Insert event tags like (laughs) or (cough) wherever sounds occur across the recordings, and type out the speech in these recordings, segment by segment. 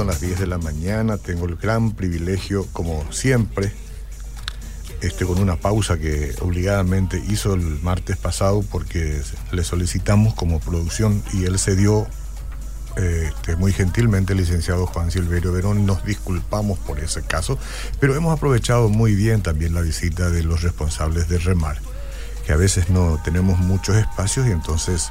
son las 10 de la mañana. Tengo el gran privilegio, como siempre, este, con una pausa que obligadamente hizo el martes pasado porque le solicitamos como producción y él se dio este, muy gentilmente, el licenciado Juan Silverio Verón. Nos disculpamos por ese caso, pero hemos aprovechado muy bien también la visita de los responsables de Remar, que a veces no tenemos muchos espacios y entonces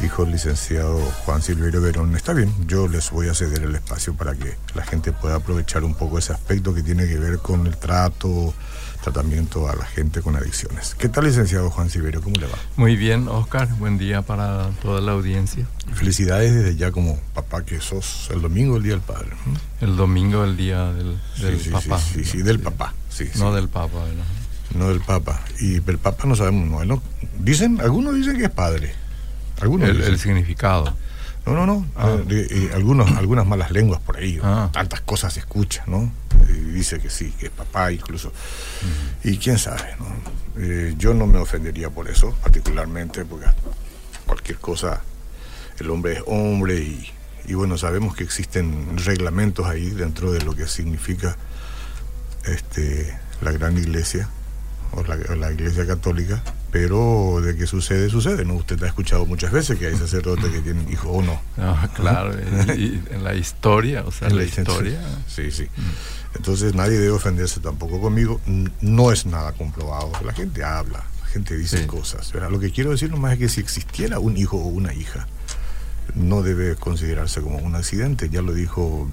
dijo el licenciado Juan Silverio Verón, está bien, yo les voy a ceder el espacio para que la gente pueda aprovechar un poco ese aspecto que tiene que ver con el trato, tratamiento a la gente con adicciones. ¿Qué tal, licenciado Juan Silverio? ¿Cómo le va? Muy bien, Oscar. Buen día para toda la audiencia. Felicidades desde ya como papá que sos el domingo, el Día del Padre. El domingo, el Día del, papá. Sí, sí, del papá. Sí, no del Papa. ¿no? del Papa. Y el Papa no sabemos, ¿no? Dicen, algunos dicen que es padre. Algunos el significado. No, no, no. Ah. Eh, algunos, algunas malas lenguas por ahí. Ah. Tantas cosas se escuchan, ¿no? dice que sí, que es papá incluso. Y quién sabe, ¿no? Eh, yo no me ofendería por eso, particularmente, porque cualquier cosa, el hombre es hombre y, y bueno, sabemos que existen reglamentos ahí dentro de lo que significa este, la gran iglesia o la iglesia católica pero de que sucede, sucede, ¿no? Usted ha escuchado muchas veces que hay sacerdotes que tienen hijos o no. Ah, claro, y, en la historia, o sea, en la, historia. Sí, sí. Entonces nadie debe ofenderse tampoco conmigo, no es nada comprobado, la gente habla, la gente dice cosas. Lo que quiero decir nomás es que si existiera un hijo o una hija, no debe considerarse como un accidente, ya lo dijo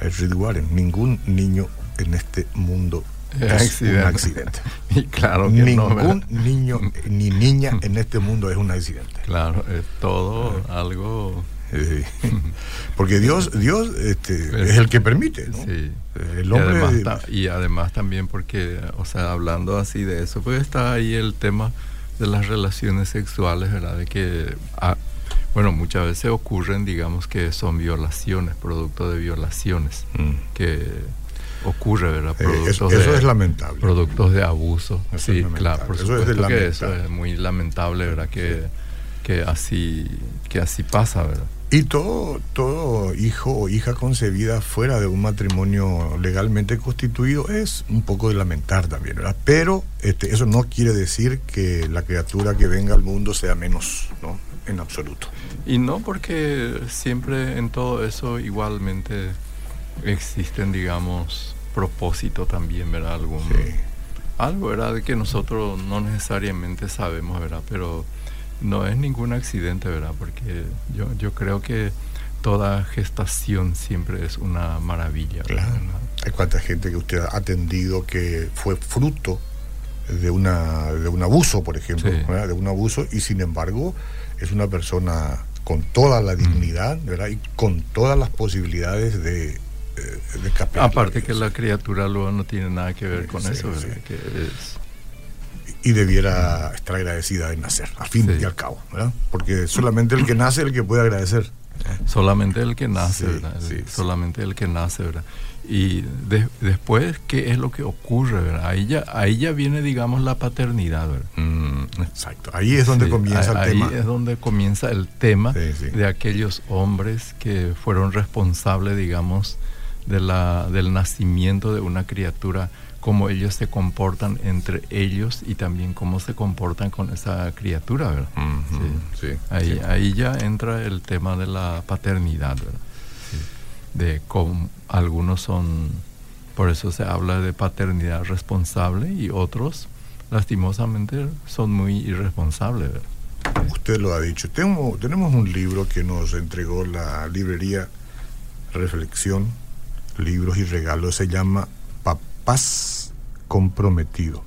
Edward Warren, ningún niño en este mundo es un accidente. (laughs) Y claro Ningún niño ni niña en este mundo es un accidente. Claro, es todo algo. (laughs) Porque Dios, Dios este, es el que permite, Sí. El hombre. Y además, también porque, o sea, hablando así de eso, pues está ahí el tema de las relaciones sexuales, ¿verdad? De que, ah, bueno, muchas veces ocurren, digamos, que son violaciones, producto de violaciones, mm. que ocurre, ¿verdad? Eh, eso, es lamentable. Productos de abuso. sí, claro, por eso es que eso es muy lamentable, ¿verdad? Que, que, así, que así pasa, ¿verdad? Y todo, todo hijo o hija concebida fuera de un matrimonio legalmente constituido es un poco de lamentar también, ¿verdad? Pero este, eso no quiere decir que la criatura que venga al mundo sea menos, ¿no? En absoluto. Y no porque siempre en todo eso igualmente existen, digamos, propósito también, ¿verdad? Algún, Algo, ¿verdad? De que nosotros no necesariamente sabemos, ¿verdad? Pero no es ningún accidente, ¿verdad? Porque yo, yo creo que toda gestación siempre es una maravilla. Claro. Hay cuánta gente que usted ha atendido que fue fruto de, una, de un abuso, por ejemplo, de un abuso, y sin embargo es una persona con toda la dignidad, ¿verdad? Y con todas las posibilidades de Aparte que la criatura luego no tiene nada que ver con eso, Y debiera estar agradecida de nacer, a fin y al cabo, ¿verdad? Porque solamente el que nace es el que puede agradecer. Solamente el que nace, ¿verdad? solamente el que nace, ¿verdad? Y después, ¿qué es lo que ocurre, ¿verdad? Ahí ya, ahí ya viene, digamos, la paternidad, ¿verdad? Mm, exacto. Ahí es donde comienza el tema. Ahí es donde comienza el tema de aquellos hombres que fueron responsables, digamos, de la, del nacimiento de una criatura, cómo ellos se comportan entre ellos y también cómo se comportan con esa criatura, ¿verdad? sí. ahí, ahí ya entra el tema de la paternidad, ¿verdad? De cómo algunos son, por eso se habla de paternidad responsable y otros, lastimosamente, son muy irresponsables, ¿verdad? Usted lo ha dicho. Tengo, tenemos un libro que nos entregó la librería Reflexión libros y regalos se llama Papás Comprometido.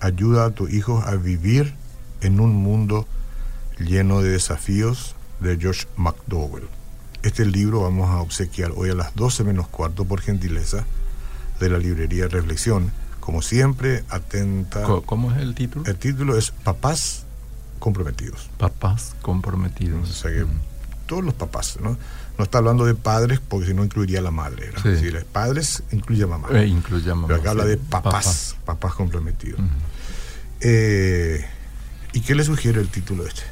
Ayuda a tus hijos a vivir en un mundo lleno de desafíos de George McDowell. Este libro vamos a obsequiar hoy a las 12 menos cuarto por gentileza de la librería Reflexión. Como siempre, atenta. ¿Cómo es el título? El título es Papás Comprometidos. Papás Comprometidos. O sea que todos los papás, ¿no? No está hablando de padres porque si no incluiría a la madre. Sí. padres incluye a mamá. Eh, incluye a mamá. Pero acá habla de papás, papás, comprometidos. Eh, ¿Y qué le sugiere el título este?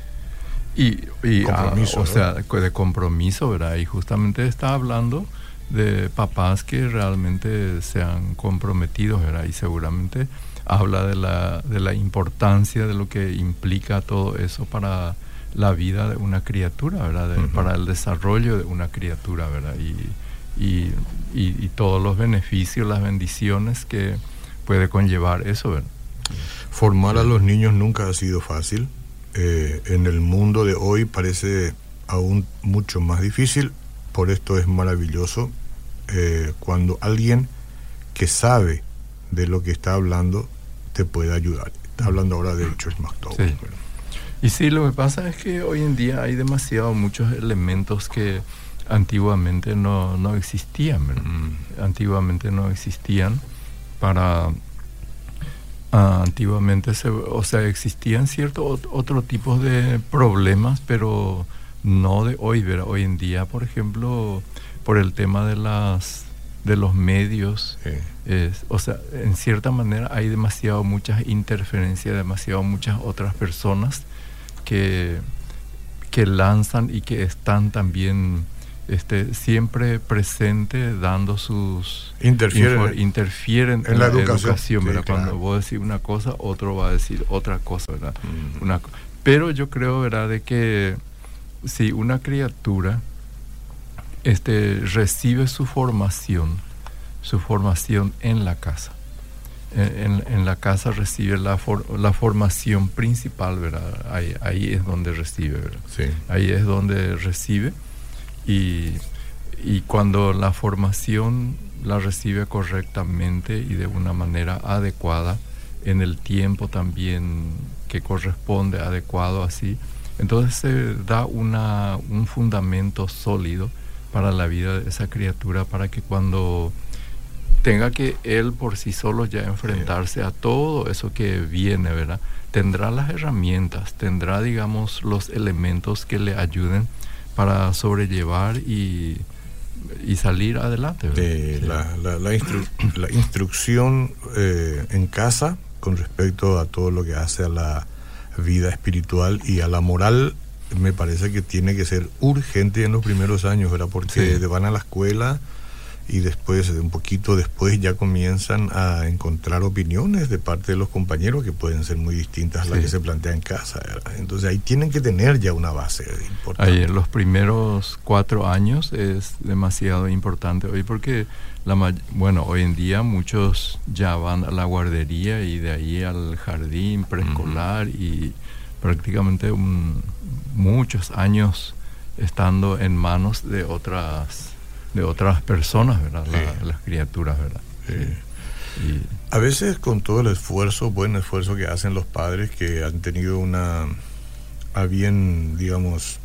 Y, y ah, o sea, de compromiso, ¿verdad? Y justamente está hablando de papás que realmente se han comprometido, ¿verdad? Y seguramente habla de la, de la importancia de lo que implica todo eso para la vida de una criatura, ¿verdad? Para el desarrollo de una criatura, ¿verdad? Y, y, y, todos los beneficios, las bendiciones que puede conllevar eso, ¿verdad? Formar a los niños nunca ha sido fácil. Eh, en el mundo de hoy parece aún mucho más difícil. Por esto es maravilloso eh, cuando alguien que sabe de lo que está hablando te puede ayudar. Está hablando ahora de George McDowell. Y sí, lo que pasa es que hoy en día hay demasiado muchos elementos que antiguamente no, no existían. Mm. Antiguamente no existían para... Ah, antiguamente, se, o sea, existían ciertos otros tipos de problemas, pero no de hoy, ¿verdad? Hoy en día, por ejemplo, por el tema de las de los medios, o sea, en cierta manera hay demasiado muchas interferencias, demasiado muchas otras personas que, que lanzan y que están también este, siempre presentes dando sus... Interfieren, interfieren en, la, educación, Cuando vos decís una cosa, otro va a decir otra cosa, ¿verdad? Una, pero yo creo, ¿verdad?, de que si una criatura este, recibe su formación, su formación en la casa. En, la casa recibe la, la formación principal, ¿verdad? Ahí, ahí es donde recibe, ¿verdad? Sí. Ahí es donde recibe y, y cuando la formación la recibe correctamente y de una manera adecuada, en el tiempo también que corresponde, adecuado así, entonces se da una, un fundamento sólido para la vida de esa criatura, para que cuando tenga que él por sí solo ya enfrentarse a todo eso que viene, ¿verdad? Tendrá las herramientas, tendrá, digamos, los elementos que le ayuden para sobrellevar y, y salir adelante. la, la, la, instrucción eh, en casa con respecto a todo lo que hace a la vida espiritual y a la moral me parece que tiene que ser urgente en los primeros años, ¿verdad? Porque van a la escuela y después, un poquito después, ya comienzan a encontrar opiniones de parte de los compañeros que pueden ser muy distintas a las que se plantean en casa. Entonces ahí tienen que tener ya una base importante. Ahí, los primeros cuatro años es demasiado importante hoy porque, la, bueno, hoy en día muchos ya van a la guardería y de ahí al jardín preescolar y prácticamente muchos años estando en manos de otras de otras personas, ¿verdad? las criaturas, ¿verdad? A veces con todo el esfuerzo, buen esfuerzo que hacen los padres que han tenido una, a bien, digamos,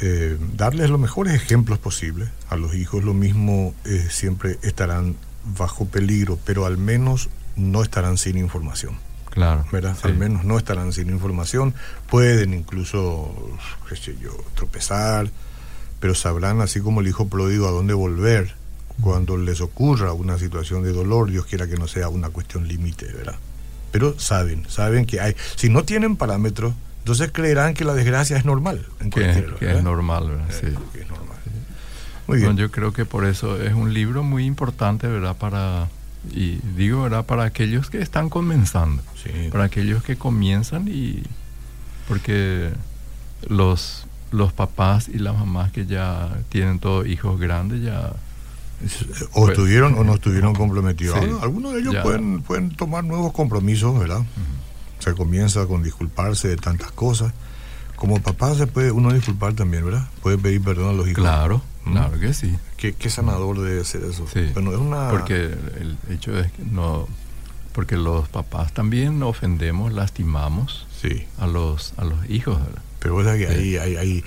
eh, darles los mejores ejemplos posibles a los hijos, lo mismo eh, siempre estarán bajo peligro, pero al menos no estarán sin información. Claro. ¿verdad? Al menos no estarán sin información. Pueden incluso, qué sé yo, tropezar, pero sabrán, así como el hijo pródigo, a dónde volver cuando les ocurra una situación de dolor, Dios quiera que no sea una cuestión límite, ¿verdad? Pero saben, saben que hay. Si no tienen parámetros, entonces creerán que la desgracia es normal. En que, es normal, ¿verdad? Eh, sí. es normal. Muy bien. yo creo que por eso es un libro muy importante, ¿verdad? Para y digo, ¿verdad? Para aquellos que están comenzando, para aquellos que comienzan y porque los, los papás y las mamás que ya tienen todos hijos grandes ya... O pues, estuvieron o no estuvieron comprometidos. Algunos de ellos pueden, pueden tomar nuevos compromisos, ¿verdad? Se comienza con disculparse de tantas cosas. Como papá se puede uno disculpar también, ¿verdad? Puede pedir perdón a los hijos. Claro. Claro que sí. Qué, sanador debe ser eso. Sí. es una... Porque el hecho es que no... Porque los papás también ofendemos, lastimamos sí. a los a los hijos. Pero que hay, hay, hay,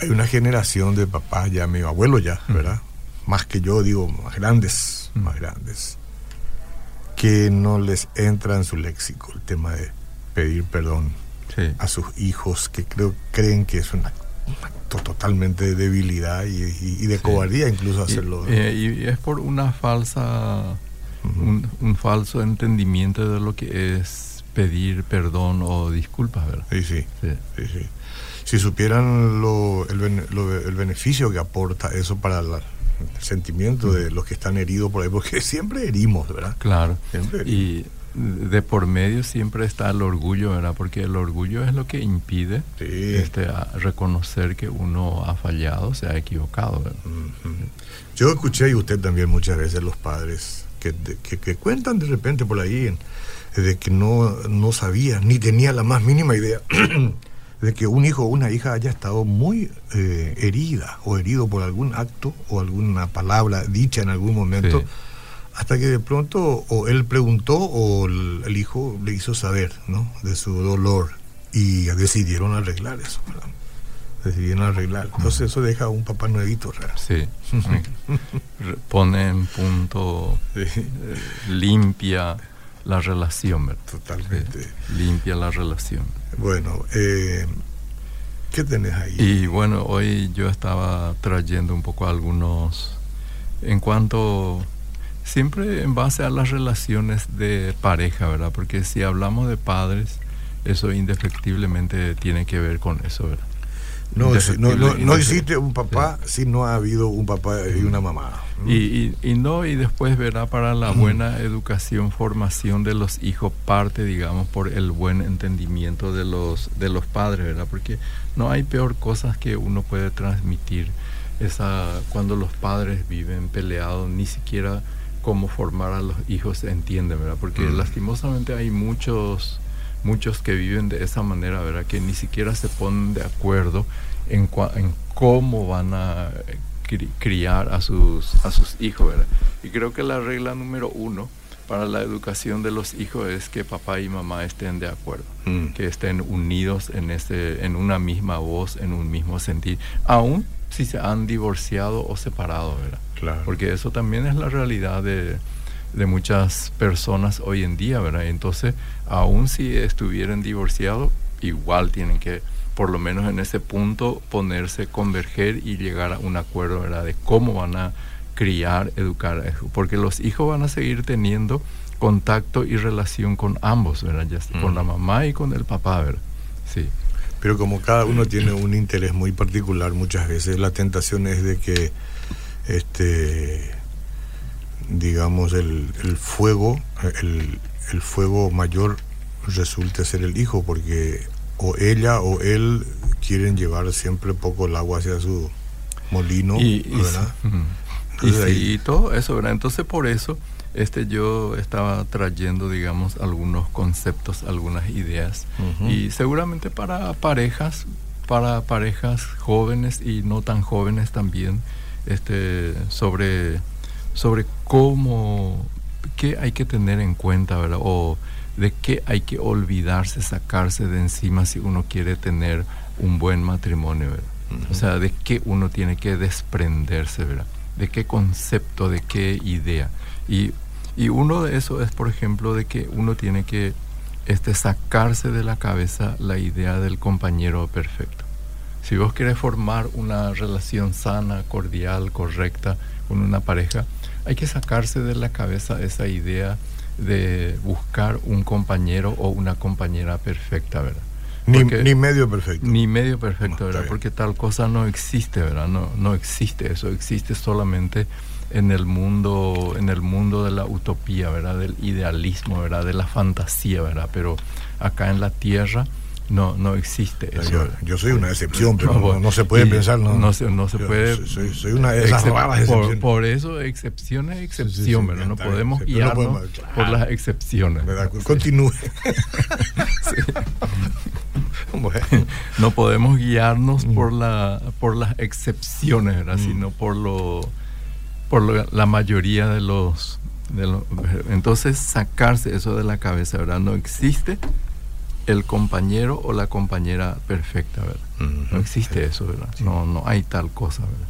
hay, una generación de papás, ya mi abuelo ya, ¿verdad? Más que yo, digo, más grandes, más grandes, que no les entra en su léxico el tema de pedir perdón a sus hijos, que creo creen que es una totalmente de debilidad y, de cobardía incluso hacerlo. Eh, y, es por una falsa, un, falso entendimiento de lo que es pedir perdón o disculpas, ¿verdad? Sí, sí. Si supieran lo, el, el, beneficio que aporta eso para sentimiento de los que están heridos por ahí, porque (laughs) siempre herimos, ¿verdad? Claro. Y de por medio siempre está el orgullo, ¿verdad? Porque el orgullo es lo que impide este, reconocer que uno ha fallado, se ha equivocado. Yo escuché y usted también muchas veces los padres que, que, cuentan de repente por ahí de que no, no sabía ni tenía la más mínima idea (clears throat) de que un hijo o una hija haya estado muy eh, herida o herido por algún acto o alguna palabra dicha en algún momento, hasta que de pronto o él preguntó o el, hijo le hizo saber ¿no? de su dolor y decidieron arreglar eso. Decidieron arreglar. Entonces eso deja a un papá nuevito. Sí. (laughs) Pone en punto, eh, limpia la relación. Totalmente. limpia la relación. Bueno, eh, ¿qué tenés ahí? Y bueno, hoy yo estaba trayendo un poco algunos, en cuanto, siempre en base a las relaciones de pareja, ¿verdad? Porque si hablamos de padres, eso indefectiblemente tiene que ver con eso, ¿verdad? No, no, existe un papá si no ha habido un papá y una mamá. Y, y, no, y después verá para la buena educación, formación de los hijos, parte, digamos, por el buen entendimiento de los, de los padres, ¿verdad? Porque no hay peor cosas que uno puede transmitir esa, cuando los padres viven peleados, ni siquiera cómo formar a los hijos se entiende, ¿verdad? Porque lastimosamente hay muchos muchos que viven de esa manera, ¿verdad? Que ni siquiera se ponen de acuerdo en, en cómo van a criar a sus, a sus hijos, ¿verdad? Y creo que la regla número uno para la educación de los hijos es que papá y mamá estén de acuerdo, mm. que estén unidos en, ese, en una misma voz, en un mismo sentir, aún si se han divorciado o separado, ¿verdad? Claro. Porque eso también es la realidad de, de muchas personas hoy en día, ¿verdad? Entonces, aún si estuvieran divorciados, igual tienen que, por lo menos en ese punto, ponerse, converger y llegar a un acuerdo, ¿verdad? De cómo van a criar, educar, porque los hijos van a seguir teniendo contacto y relación con ambos, ¿verdad? Ya, Con la mm. mamá y con el papá, ¿verdad? Sí. Pero como cada uno tiene un interés muy particular, muchas veces la tentación es de que este digamos, el, el fuego, el, el, fuego mayor resulte ser el hijo, porque o ella o él quieren llevar siempre poco el agua hacia su molino, y, ¿verdad? Y, todo eso, ¿verdad? Entonces por eso este yo estaba trayendo, digamos, algunos conceptos, algunas ideas, y seguramente para parejas, para parejas jóvenes y no tan jóvenes también, este, sobre sobre cómo, qué hay que tener en cuenta, ¿verdad? O de qué hay que olvidarse, sacarse de encima si uno quiere tener un buen matrimonio, ¿verdad? O sea, de qué uno tiene que desprenderse, ¿verdad? De qué concepto, de qué idea. Y, y uno de eso es, por ejemplo, de que uno tiene que este, sacarse de la cabeza la idea del compañero perfecto. Si vos querés formar una relación sana, cordial, correcta con una pareja, hay que sacarse de la cabeza esa idea de buscar un compañero o una compañera perfecta, ¿verdad? Ni, ni, medio perfecto. Ni medio perfecto, ¿verdad? Porque tal cosa no existe, ¿verdad? No, no existe eso, existe solamente en el mundo, en el mundo de la utopía, ¿verdad? Del idealismo, ¿verdad? De la fantasía, ¿verdad? Pero acá en la tierra no, no existe eso. Yo, soy una excepción, pero no, se puede pensar. No, no, se, no se puede. Soy, una de esas raras por, por, eso, excepción es excepción, ¿verdad? No podemos guiarnos por las excepciones. Continúe. No podemos guiarnos por, la, por las excepciones, ¿verdad? Mm. Sino por, lo, por la mayoría de los, de los. Entonces, sacarse eso de la cabeza, ¿verdad? No existe el compañero o la compañera perfecta, ¿verdad? No existe eso, ¿verdad? No, no hay tal cosa, ¿verdad?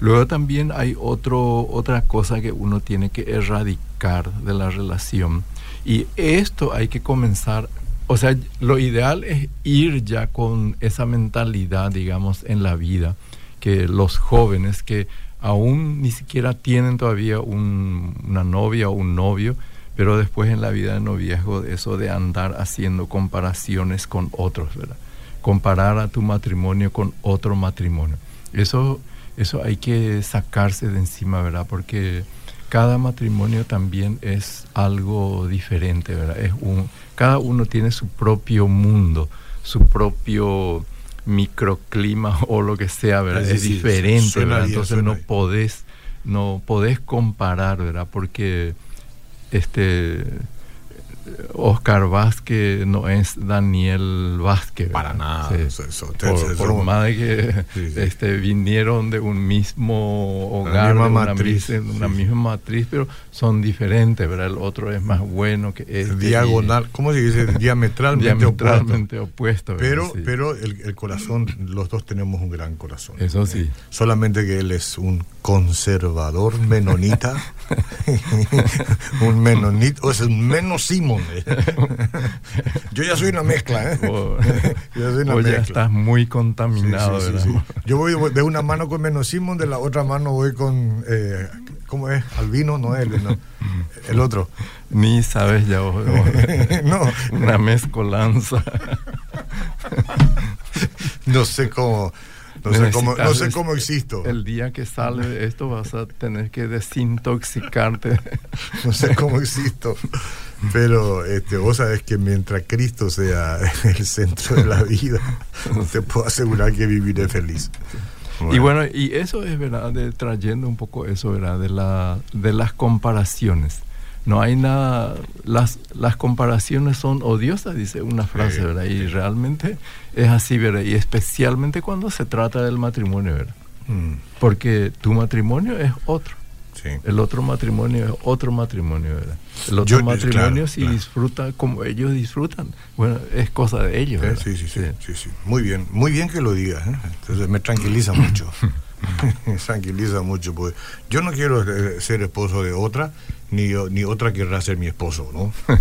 Luego también hay otro, otra cosa que uno tiene que erradicar de la relación y esto hay que comenzar, o sea, lo ideal es ir ya con esa mentalidad, digamos, en la vida, que los jóvenes que aún ni siquiera tienen todavía una novia o un novio, pero después en la vida de noviazgo, eso de andar haciendo comparaciones con otros, ¿verdad? Comparar a tu matrimonio con otro matrimonio. Eso eso hay que sacarse de encima, ¿verdad? Porque cada matrimonio también es algo diferente, ¿verdad? Es un, cada uno tiene su propio mundo, su propio microclima (laughs) o lo que sea, ¿verdad? Es, diferente, ¿verdad? Entonces no podés, no podés comparar, ¿verdad? Porque este Oscar Vázquez no es Daniel Vázquez. Para nada. por, más de que este, vinieron de un mismo hogar, una, matriz. una misma matriz, pero son diferentes, ¿verdad? El otro es más bueno que este. Diagonal, ¿cómo se dice? Diametralmente, (laughs) Diametralmente opuesto. pero pero el, corazón, los dos tenemos un gran corazón. Eso sí. Solamente que él es un conservador menonita. (laughs) (laughs) un menonita, o es un menosimo (laughs) Yo ya soy una mezcla, ¿eh? (laughs) Yo soy una mezcla. estás muy contaminado. Yo voy de una mano con Menos Simón, de la otra mano voy con, eh, ¿cómo es? Albino, no él, el otro. Ni sabes ya vos. no. Una mezcolanza. no sé cómo no sé, cómo, no sé cómo existo. El día que sale (laughs) esto vas a tener que desintoxicarte. (laughs) no sé cómo existo. Pero este, vos sabés que mientras Cristo sea (laughs) el centro de la vida, te puedo asegurar que viviré feliz. Y bueno, y eso es verdad, de, trayendo un poco eso, ¿verdad? De, la, de las comparaciones. No hay nada, las, las comparaciones son odiosas, dice una frase, ¿verdad? Y realmente es así, ¿verdad? Y especialmente cuando se trata del matrimonio, ¿verdad? Mm. Porque tu matrimonio es otro. Sí. El otro matrimonio es otro matrimonio, ¿verdad? El otro matrimonio si disfruta como ellos disfrutan, bueno, es cosa de ellos. ¿verdad? Sí, sí, sí, sí, sí, Muy bien, muy bien que lo digas. ¿eh? Entonces me tranquiliza (clears throat) mucho. (laughs) tranquiliza mucho, porque yo no quiero eh, ser esposo de otra, ni, ni otra querrá ser mi esposo, ¿no? (laughs)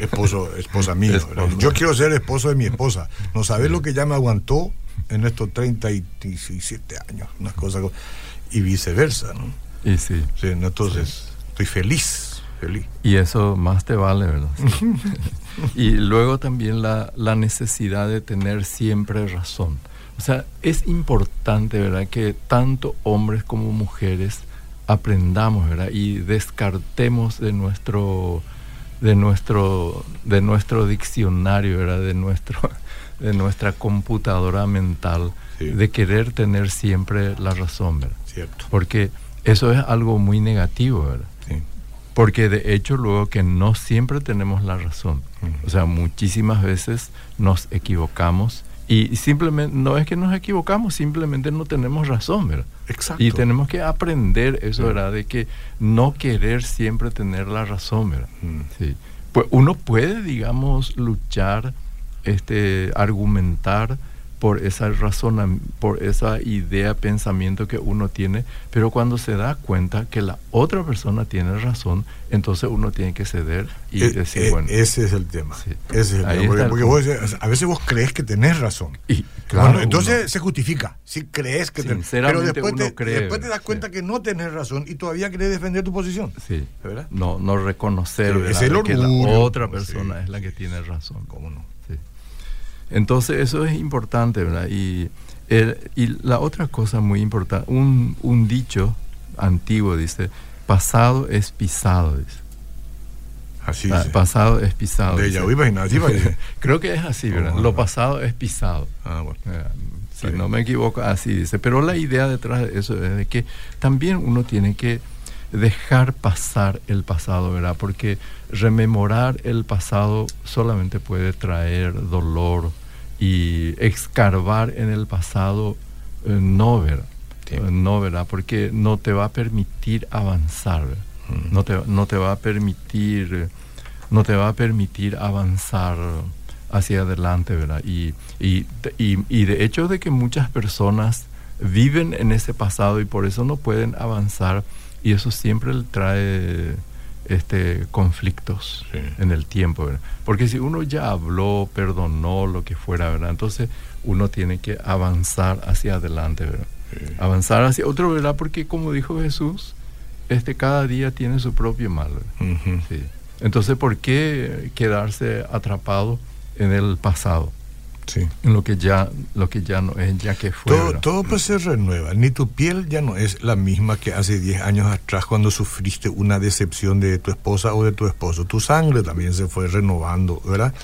esposo, esposa mía. Yo quiero ser esposo de mi esposa. No sabes lo que ya me aguantó en estos 37 años, unas cosas y viceversa, ¿no? Y sí. entonces, estoy feliz, feliz. Y eso más te vale, ¿verdad? (laughs) y luego también la, la necesidad de tener siempre razón. O sea, es importante, ¿verdad?, que tanto hombres como mujeres aprendamos, ¿verdad? Y descartemos de nuestro de nuestro de nuestro diccionario, ¿verdad? De nuestro (laughs) de nuestra computadora mental de querer tener siempre la razón, ¿verdad? Cierto. Porque eso es algo muy negativo, ¿verdad? Sí. Porque de hecho luego que no siempre tenemos la razón. O sea, muchísimas veces nos equivocamos y simplemente, no es que nos equivocamos, simplemente no tenemos razón, ¿verdad? Exacto. Y tenemos que aprender eso, ¿verdad? De que no querer siempre tener la razón, ¿verdad? Mm. Sí. Pues uno puede, digamos, luchar, este, argumentar por esa razón, por esa idea, pensamiento que uno tiene, pero cuando se da cuenta que la otra persona tiene razón, entonces uno tiene que ceder y eh, decir, eh, bueno. Ese es el tema. Ese es el tema. Porque, vos, a veces vos crees que tenés razón. Y, claro, entonces se justifica. Si crees que tenés Pero después, te, después te das cuenta que no tenés razón y todavía querés defender tu posición. Sí. ¿verdad? No, no reconocer que la otra persona es la que tiene razón. ¿Cómo no? Entonces eso es importante, ¿verdad? Y, y la otra cosa muy importante, un, un dicho antiguo dice, pasado es pisado, dice. Así ah, Pasado es pisado. De (laughs) Creo que es así, ¿verdad? Lo pasado es pisado. Ah, bueno. Eh, si no me equivoco, así dice. Pero la idea detrás de eso es de que también uno tiene que dejar pasar el pasado, ¿verdad? Porque rememorar el pasado solamente puede traer dolor y excarbar en el pasado eh, no, ¿verdad? Eh, no, ¿verdad? Porque no te va a permitir avanzar, mm. no, te, no te va a permitir, no te va a permitir avanzar hacia adelante, ¿verdad? Y, y, y, y de hecho de que muchas personas viven en ese pasado y por eso no pueden avanzar y eso siempre le trae este, conflictos en el tiempo, ¿verdad? Porque si uno ya habló, perdonó, lo que fuera, ¿verdad? Entonces uno tiene que avanzar hacia adelante, ¿verdad? Avanzar hacia otro, ¿verdad? Porque como dijo Jesús, este, cada día tiene su propio mal. Entonces, ¿por qué quedarse atrapado en el pasado? En lo que ya lo que ya no es ya que fue todo, todo pues se renueva. Ni tu piel ya no es la misma que hace 10 años atrás cuando sufriste una decepción de tu esposa o de tu esposo. Tu sangre también se fue renovando verdad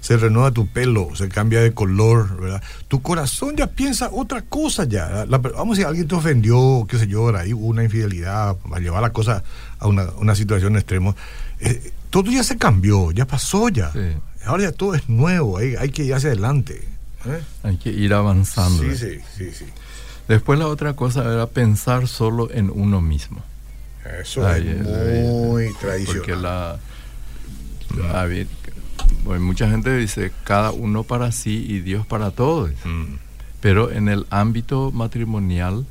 se renueva tu pelo se cambia de color verdad tu corazón ya piensa otra cosa ya. Vamos a decir alguien te ofendió qué sé yo ahí hubo una infidelidad va a llevar la cosa a una, una situación extrema. Eh, todo ya se cambió ya pasó ya Ahora ya todo es nuevo, hay, hay que ir hacia adelante. ¿eh? Hay que ir avanzando. Sí, sí, sí, sí. Después la otra cosa era pensar solo en uno mismo. Eso es muy tradicional. Porque la... mucha gente dice cada uno para sí y Dios para todos. Mm. Pero en el ámbito matrimonial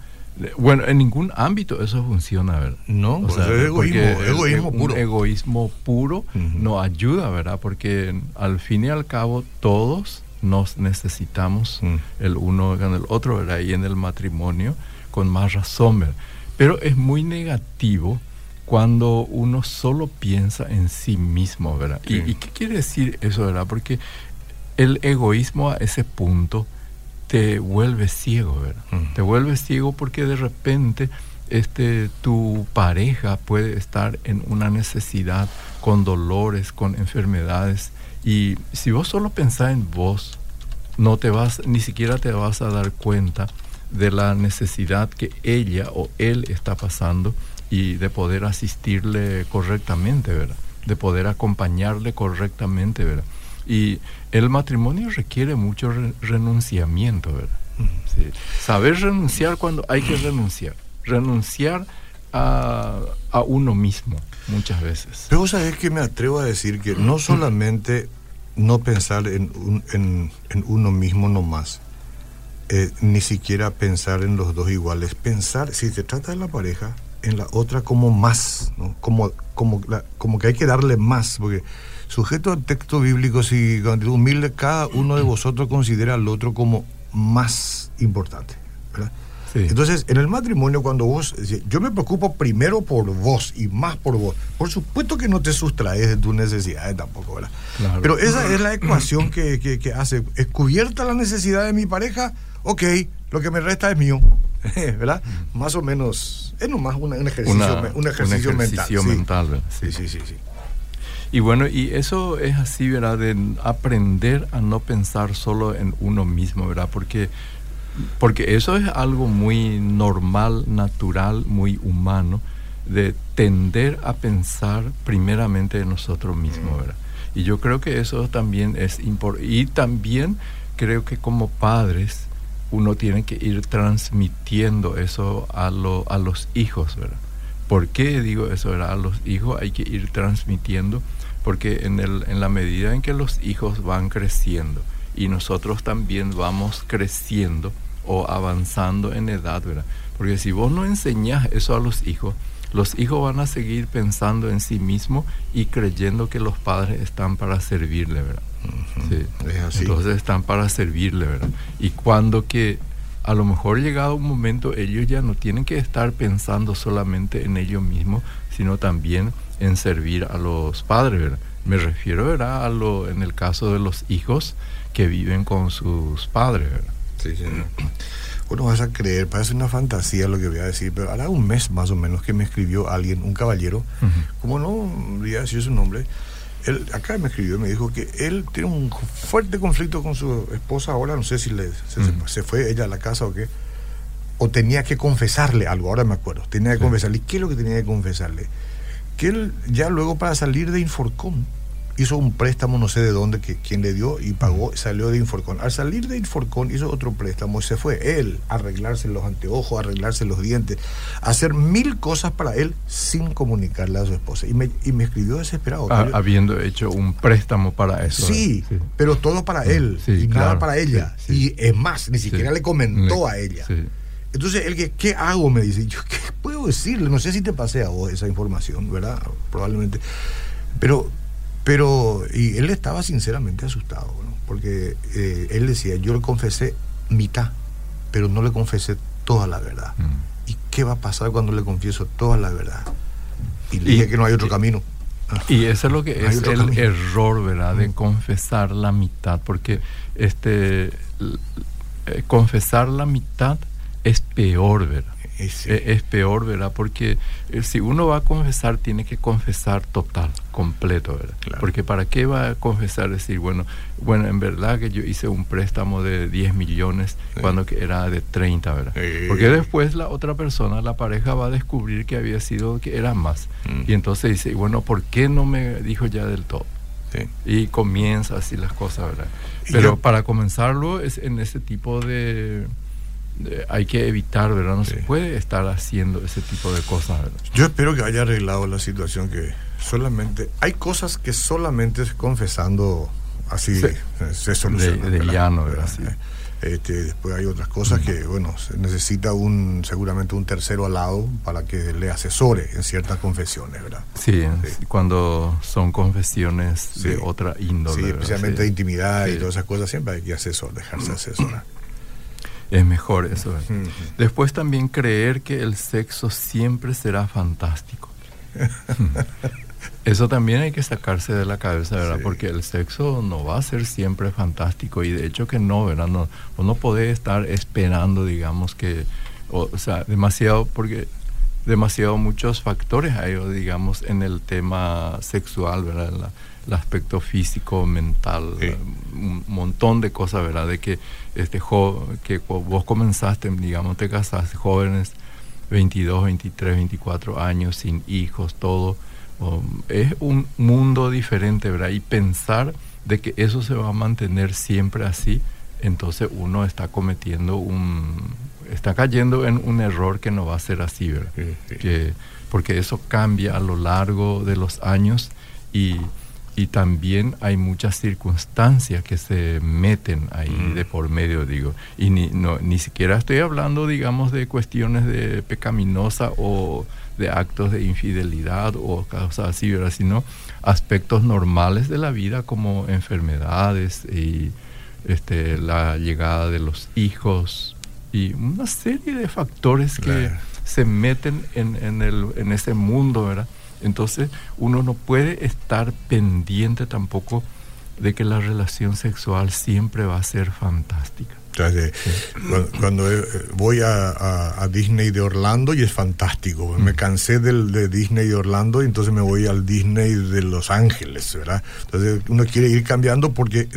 bueno, en ningún ámbito eso funciona, ¿verdad? No, o sea, es egoísmo, puro. Un egoísmo puro no ayuda, ¿verdad? Porque al fin y al cabo todos nos necesitamos mm. el uno con el otro, ¿verdad? Y en el matrimonio con más razón, ¿verdad? Pero es muy negativo cuando uno solo piensa en sí mismo, ¿verdad? ¿Y, ¿Y qué quiere decir eso, verdad? Porque el egoísmo a ese punto te vuelves ciego, ¿verdad? Mm. Te vuelves ciego porque de repente este, tu pareja puede estar en una necesidad, con dolores, con enfermedades. Y si vos solo pensás en vos, no te vas, ni siquiera te vas a dar cuenta de la necesidad que ella o él está pasando y de poder asistirle correctamente, ¿verdad? De poder acompañarle correctamente, ¿verdad? Y el matrimonio requiere mucho renunciamiento, ¿verdad? Saber renunciar cuando hay que renunciar. Renunciar a, uno mismo muchas veces. Pero sabes que me atrevo a decir que no solamente no pensar en, en, uno mismo nomás, eh, ni siquiera pensar en los dos iguales, pensar, si se trata de la pareja, en la otra como más, como, como, como que hay que darle más, porque sujeto al texto bíblico, si humilde, cada uno de vosotros considera al otro como más importante. Entonces, en el matrimonio, cuando vos, yo me preocupo primero por vos y más por vos, por supuesto que no te sustraes de tus necesidades tampoco, ¿verdad? Pero esa es la ecuación que, que, hace. ¿Es cubierta la necesidad de mi pareja? Ok, lo que me resta es mío, (laughs) ¿verdad? Más o menos, es nomás un ejercicio, un ejercicio, mental. sí, sí, sí. sí. Y bueno, y eso es así, ¿verdad? De aprender a no pensar solo en uno mismo, ¿verdad? Porque, porque eso es algo muy normal, natural, muy humano, de tender a pensar primeramente en nosotros mismos, ¿verdad? Y yo creo que eso también es importante. Y también creo que como padres uno tiene que ir transmitiendo eso a, lo, a los hijos, ¿verdad? ¿Por qué digo eso? ¿verdad? A los hijos hay que ir transmitiendo porque en, el, en la medida en que los hijos van creciendo y nosotros también vamos creciendo o avanzando en edad, ¿verdad? Porque si vos no enseñás eso a los hijos, los hijos van a seguir pensando en sí mismos y creyendo que los padres están para servirle, ¿verdad? sí. Entonces están para servirle, ¿verdad? Y cuando que a lo mejor llegado un momento ellos ya no tienen que estar pensando solamente en ellos mismos, sino también en servir a los padres, ¿verdad? Me refiero, ¿verdad? A lo, en el caso de los hijos que viven con sus padres, ¿verdad? Sí, señor. Bueno, vas a creer, parece una fantasía lo que voy a decir, pero hará un mes más o menos que me escribió alguien, un caballero, como no voy a decir su nombre, él acá me escribió y me dijo que él tiene un fuerte conflicto con su esposa ahora, no sé si le, se, fue ella a la casa o qué, o tenía que confesarle algo, ahora me acuerdo, tenía que confesarle. ¿Y qué es lo que tenía que confesarle? que él ya luego para salir de Inforcom hizo un préstamo, no sé de dónde, que quien le dio y pagó, salió de Inforcom. Al salir de Inforcom hizo otro préstamo y se fue él a arreglarse los anteojos, a arreglarse los dientes, a hacer mil cosas para él sin comunicarle a su esposa. Y me, y me escribió desesperado. Ah, habiendo hecho un préstamo para eso. Sí, pero todo para él y nada para ella. Y es más, ni siquiera le comentó a ella. Entonces, el que, ¿qué hago? Me dice, yo, ¿qué puedo decirle? No sé si te pasé a vos esa información, ¿verdad? Probablemente. Pero, pero, y él estaba sinceramente asustado, ¿no? porque eh, él decía, yo le confesé mitad, pero no le confesé toda la verdad. Mm. ¿Y qué va a pasar cuando le confieso toda la verdad? Y le dije que no hay otro camino. Y eso es lo que (laughs) es el error, ¿verdad? De confesar la mitad, porque este eh, confesar la mitad es peor, ¿verdad? Es, peor, ¿verdad? Porque eh, si uno va a confesar, tiene que confesar total, completo, ¿verdad? Porque ¿para qué va a confesar? Decir, bueno, bueno, en verdad que yo hice un préstamo de 10 millones cuando que era de 30, ¿verdad? Porque después la otra persona, la pareja, va a descubrir que había sido, que era más. Mm. Y entonces dice, bueno, ¿por qué no me dijo ya del todo? Y comienza así las cosas, ¿verdad? Pero para comenzarlo es en ese tipo de hay que evitar, ¿verdad? No se puede estar haciendo ese tipo de cosas, ¿verdad? Yo espero que haya arreglado la situación que solamente... Hay cosas que solamente confesando así se, solucionan. De, llano, ¿verdad? Este, después hay otras cosas que, bueno, se necesita un seguramente un tercero al lado para que le asesore en ciertas confesiones, ¿verdad? Sí, cuando son confesiones de otra índole. Sí, especialmente de intimidad y todas esas cosas, siempre hay que asesor, dejarse (clears throat) asesorar es mejor eso. Después también creer que el sexo siempre será fantástico. Eso también hay que sacarse de la cabeza, ¿verdad? Porque el sexo no va a ser siempre fantástico y de hecho que no, ¿verdad? No, uno puede estar esperando, digamos, que, o, sea, demasiado, porque demasiado muchos factores hay, digamos, en el tema sexual, ¿verdad? el aspecto físico, mental, un montón de cosas, ¿verdad? De que, este, que vos comenzaste, digamos, te casaste jóvenes, 22, 23, 24 años, sin hijos, todo. Um, es un mundo diferente, ¿verdad? Y pensar de que eso se va a mantener siempre así, entonces uno está cometiendo un, está cayendo en un error que no va a ser así, ¿verdad? Que, porque eso cambia a lo largo de los años y y también hay muchas circunstancias que se meten ahí de por medio, digo. Y ni, no, ni siquiera estoy hablando, digamos, de cuestiones de pecaminosa o de actos de infidelidad o cosas así, ¿verdad? sino aspectos normales de la vida como enfermedades y este, la llegada de los hijos y una serie de factores que se meten en, en, el, en ese mundo, ¿verdad? Entonces uno no puede estar pendiente tampoco de que la relación sexual siempre va a ser fantástica. Cuando, eh, voy a, Disney de Orlando y es fantástico. Me mm. cansé del, de Disney de Orlando y entonces me voy al Disney de Los Ángeles, ¿verdad? Entonces uno quiere ir cambiando porque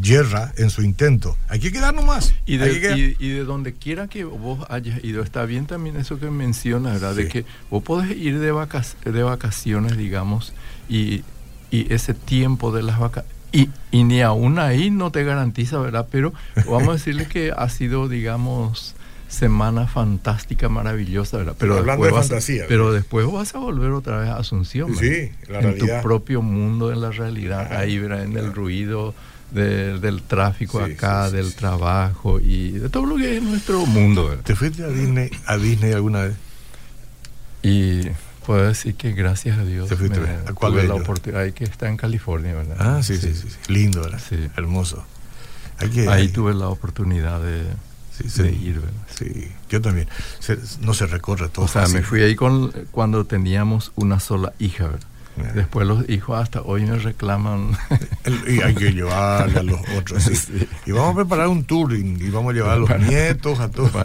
yerra en su intento. Hay que quedar nomás. Y de, y, de donde quiera que vos hayas ido, está bien también eso que mencionas, ¿verdad? De que vos podés ir de, de vacaciones, digamos, y, y ese tiempo de las vacaciones y, y, ni aún ahí no te garantiza, ¿verdad? Pero vamos a decirle que ha sido, digamos, semana fantástica, maravillosa, ¿verdad? Pero Hablando de fantasía. Pero después vas a volver otra vez a Asunción, Sí, la En tu propio mundo, en la realidad, ahí, ¿verdad? En el ruido del tráfico acá, del trabajo y de todo lo que es nuestro mundo, ¿verdad? ¿Te fuiste a Disney, a Disney alguna vez? Y Puedo decir que gracias a Dios ¿Te fuiste ¿A cuál tuve la oportunidad ahí que está en California, ¿verdad? Ah, sí, sí, sí. Lindo, ¿verdad? Sí. Hermoso. ahí tuve la oportunidad de, ir, ¿verdad? Sí, yo también. no se recorre todo. O sea, me fui ahí con, cuando teníamos una sola hija, ¿verdad? Después los hijos hasta hoy me reclaman. y hay que llevarle a los otros. (laughs) Y vamos a preparar un tour y, vamos a llevar a los nietos, a todos. (laughs)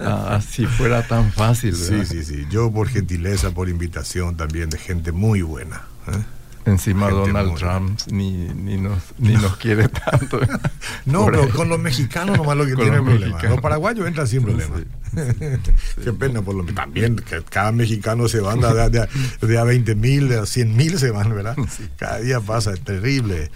Ah, así fuera tan fácil. Sí, sí, sí. Yo por gentileza, por invitación también de gente muy buena. ¿eh? Encima Donald Trump ni, ni, nos, ni nos quiere tanto. (laughs) no, pero con los mexicanos nomás lo que tiene problema. Los paraguayos entran sin problema. (laughs) Qué pena por lo También que cada mexicano se van de, de, de a 20 mil, de a 100 mil se van, ¿verdad? Cada día pasa, es terrible.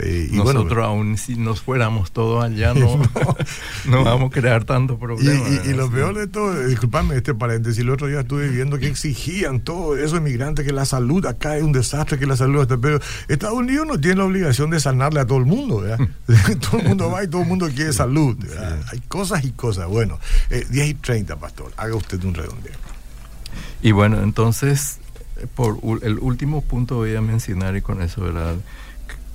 Eh, y Nosotros aún si nos fuéramos todos allá (laughs) no, (laughs) no, vamos a crear tanto problema. Y, lo peor de todo, disculpame este paréntesis, el otro día estuve viendo que (laughs) exigían todos esos inmigrantes que la salud acá es un desastre, que la salud está, pero Estados Unidos no tiene la obligación de sanarle a todo el mundo, todo el mundo va y todo el mundo quiere salud. Hay cosas y cosas. Bueno, 10 eh, y 30, pastor, haga usted un redondeo. Y bueno, entonces, por el último punto voy a mencionar y con eso, ¿verdad?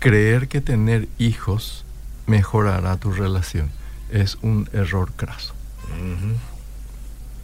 Creer que tener hijos mejorará tu relación es un error craso.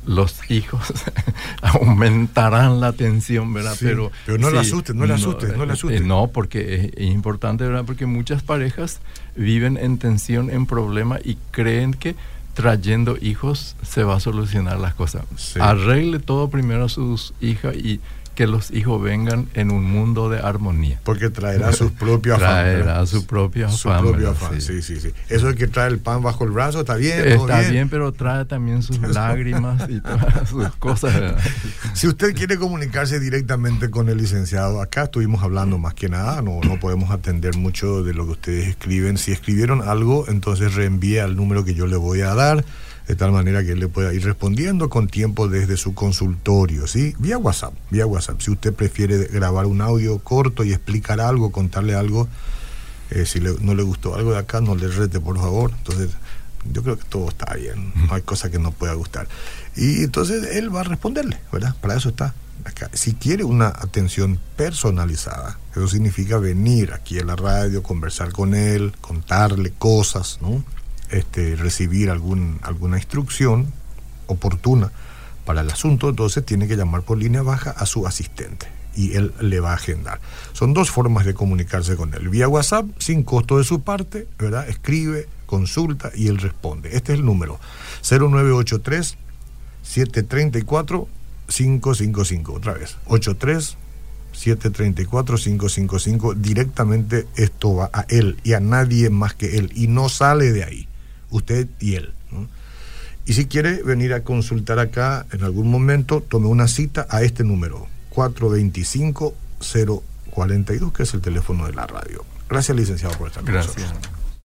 los hijos (laughs) aumentarán la tensión, ¿verdad? pero, pero no le asustes, no le asustes, no, le asustes. no, porque es, importante, ¿verdad? Porque muchas parejas viven en tensión, en problema y creen que trayendo hijos se va a solucionar las cosas. Arregle todo primero a sus hijas y que los hijos vengan en un mundo de armonía. Porque traerá sus (laughs) propios Traerá su propio afán. Su propio afán, sí. sí, sí, Eso es que trae el pan bajo el brazo, está bien. Está bien? pero trae también sus lágrimas y todas (laughs) sus cosas. Si usted quiere comunicarse directamente con el licenciado, acá estuvimos hablando más que nada, no, no podemos atender mucho de lo que ustedes escriben. Si escribieron algo, entonces reenvíe al número que yo le voy a dar de tal manera que él le pueda ir respondiendo con tiempo desde su consultorio, ¿sí? Vía WhatsApp, vía WhatsApp. Si usted prefiere grabar un audio corto y explicar algo, contarle algo, eh, si no le gustó algo de acá, no le rete, por favor. Entonces, yo creo que todo está bien, no hay cosa que no pueda gustar. Y entonces él va a responderle, ¿verdad? Para eso está. Acá. Si quiere una atención personalizada, eso significa venir aquí a la radio, conversar con él, contarle cosas, ¿no? Este, recibir algún, alguna instrucción oportuna para el asunto, entonces tiene que llamar por línea baja a su asistente y él le va a agendar. Son dos formas de comunicarse con él. Vía WhatsApp, sin costo de su parte, ¿verdad? Escribe, consulta y él responde. Este es el número 0983 734 555. Otra vez, 83 734 555. Directamente esto va a él y a nadie más que él y no sale de ahí usted y él. Y si quiere venir a consultar acá en algún momento, tome una cita a este número, 425-042, que es el teléfono de la radio. Gracias, licenciado, por estar con Gracias.